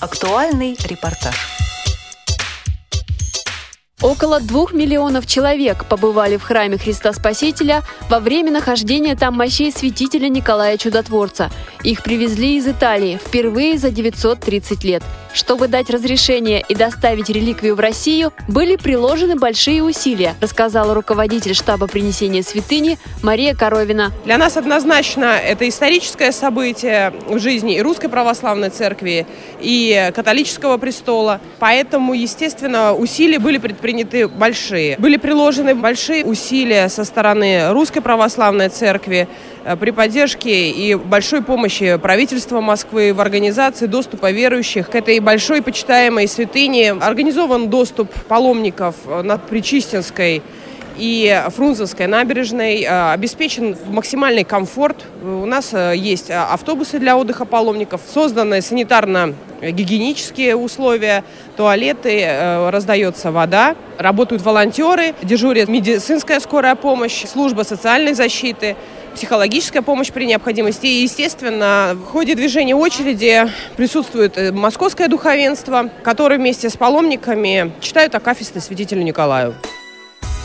Актуальный репортаж. Около двух миллионов человек побывали в храме Христа Спасителя во время нахождения там мощей святителя Николая Чудотворца. Их привезли из Италии впервые за 930 лет. Чтобы дать разрешение и доставить реликвию в Россию, были приложены большие усилия, рассказала руководитель штаба принесения святыни Мария Коровина. Для нас однозначно это историческое событие в жизни и Русской Православной Церкви, и католического престола. Поэтому, естественно, усилия были предприняты большие. Были приложены большие усилия со стороны Русской Православной Церкви, при поддержке и большой помощи правительства Москвы в организации доступа верующих к этой большой почитаемой святыне. Организован доступ паломников на Причистинской и Фрунзенской набережной э, обеспечен максимальный комфорт. У нас э, есть автобусы для отдыха паломников, созданы санитарно-гигиенические условия, туалеты, раздается вода, работают волонтеры, дежурит медицинская скорая помощь, служба социальной защиты – психологическая помощь при необходимости. И, естественно, в ходе движения очереди присутствует э, московское духовенство, которое вместе с паломниками читают акафисты святителю Николаю.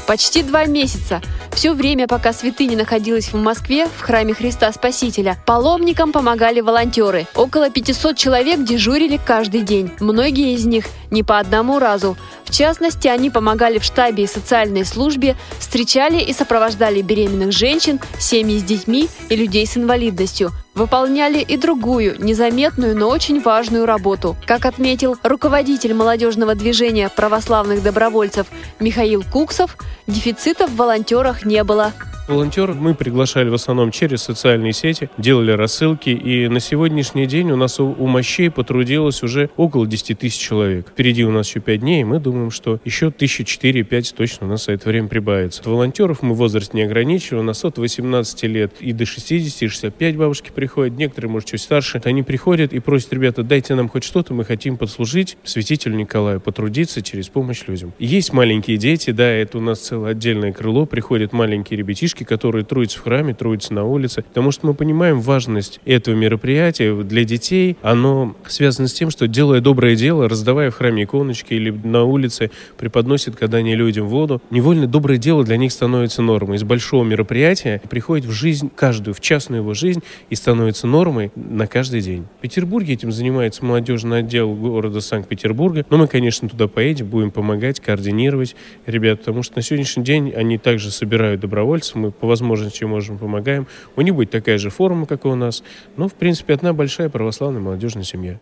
Почти два месяца все время, пока святыня находилась в Москве, в храме Христа Спасителя, паломникам помогали волонтеры. Около 500 человек дежурили каждый день. Многие из них не по одному разу. В частности, они помогали в штабе и социальной службе, встречали и сопровождали беременных женщин, семьи с детьми и людей с инвалидностью. Выполняли и другую, незаметную, но очень важную работу. Как отметил руководитель молодежного движения православных добровольцев Михаил Куксов, дефицита в волонтерах не было. Волонтеров мы приглашали в основном через социальные сети, делали рассылки, и на сегодняшний день у нас у, у мощей потрудилось уже около 10 тысяч человек. Впереди у нас еще 5 дней, и мы думаем, что еще тысячи 4-5 точно у нас за это время прибавится. Волонтеров мы возраст не ограничиваем, у нас от 18 лет и до 60, и 65 бабушки приходят, некоторые, может, чуть старше. Они приходят и просят, ребята, дайте нам хоть что-то, мы хотим послужить святителю Николаю, потрудиться через помощь людям. Есть маленькие дети, да, это у нас целое отдельное крыло, приходят маленькие ребятишки, ребятишки, которые трудятся в храме, трудятся на улице, потому что мы понимаем важность этого мероприятия для детей. Оно связано с тем, что делая доброе дело, раздавая в храме иконочки или на улице преподносит когда они людям воду, невольно доброе дело для них становится нормой. Из большого мероприятия приходит в жизнь каждую, в частную его жизнь и становится нормой на каждый день. В Петербурге этим занимается молодежный отдел города Санкт-Петербурга, но мы, конечно, туда поедем, будем помогать, координировать ребят, потому что на сегодняшний день они также собирают добровольцев, мы по возможности можем помогаем. У них будет такая же форма, как и у нас. Но, в принципе, одна большая православная молодежная семья.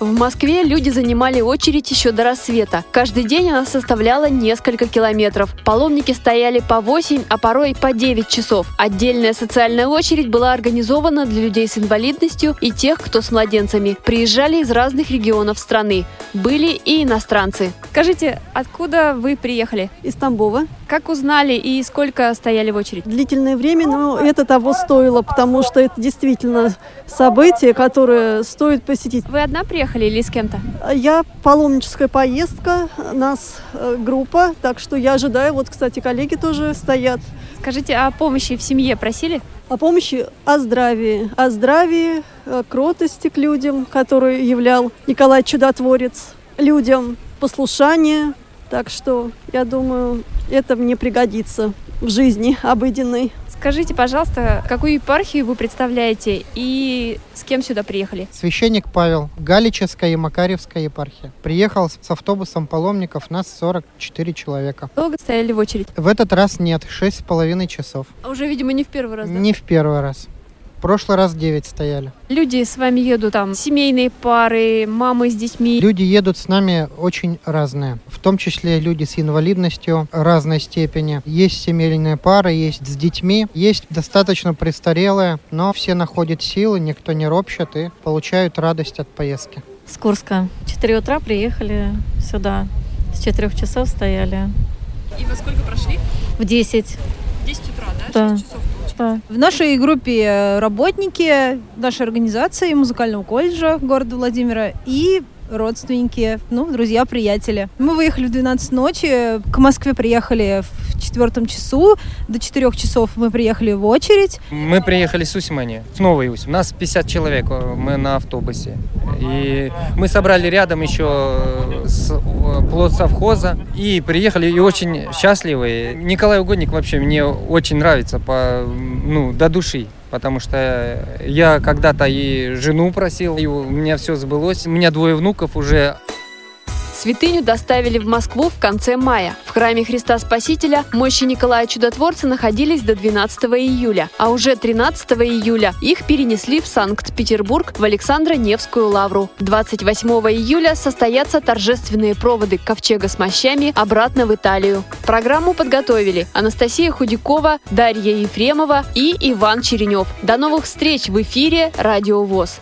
В Москве люди занимали очередь еще до рассвета. Каждый день она составляла несколько километров. Паломники стояли по 8, а порой по 9 часов. Отдельная социальная очередь была организована для людей с инвалидностью и тех, кто с младенцами. Приезжали из разных регионов страны. Были и иностранцы. Скажите, откуда вы приехали? Из Тамбова. Как узнали и сколько стояли в очередь? Длительное время, но это того стоило, потому что это действительно событие, которое стоит посетить. Вы одна приехали? или с кем-то? Я паломническая поездка, нас э, группа, так что я ожидаю. Вот, кстати, коллеги тоже стоят. Скажите, о помощи в семье просили? О помощи, о здравии. О здравии, о кротости к людям, которые являл Николай Чудотворец. Людям послушание. Так что, я думаю, это мне пригодится в жизни обыденной. Скажите, пожалуйста, какую епархию вы представляете и с кем сюда приехали? Священник Павел, Галичевская и Макаревская епархия. Приехал с автобусом паломников, нас 44 человека. Долго стояли в очередь? В этот раз нет, шесть с половиной часов. А уже, видимо, не в первый раз, да? Не в первый раз прошлый раз 9 стояли. Люди с вами едут, там, семейные пары, мамы с детьми. Люди едут с нами очень разные. В том числе люди с инвалидностью разной степени. Есть семейные пары, есть с детьми, есть достаточно престарелые, но все находят силы, никто не ропщет и получают радость от поездки. С Курска. В 4 утра приехали сюда. С 4 часов стояли. И во сколько прошли? В 10. 10 утра, да? Да. 6 часов что в нашей группе э, работники нашей организации музыкального колледжа города Владимира и родственники, ну, друзья, приятели. Мы выехали в 12 ночи, к Москве приехали в в четвертом часу. До четырех часов мы приехали в очередь. Мы приехали с Усимани, с Новой Усь. У нас 50 человек, э, мы на автобусе. И мы собрали рядом еще э, с э, плод совхоза и приехали и очень счастливые. Николай Угодник вообще мне очень нравится по, ну, до души потому что я когда-то и жену просил, и у меня все сбылось. У меня двое внуков уже Святыню доставили в Москву в конце мая. В храме Христа Спасителя мощи Николая Чудотворца находились до 12 июля, а уже 13 июля их перенесли в Санкт-Петербург в Александро-Невскую лавру. 28 июля состоятся торжественные проводы Ковчега с мощами обратно в Италию. Программу подготовили Анастасия Худякова, Дарья Ефремова и Иван Черенев. До новых встреч в эфире «Радио ВОЗ».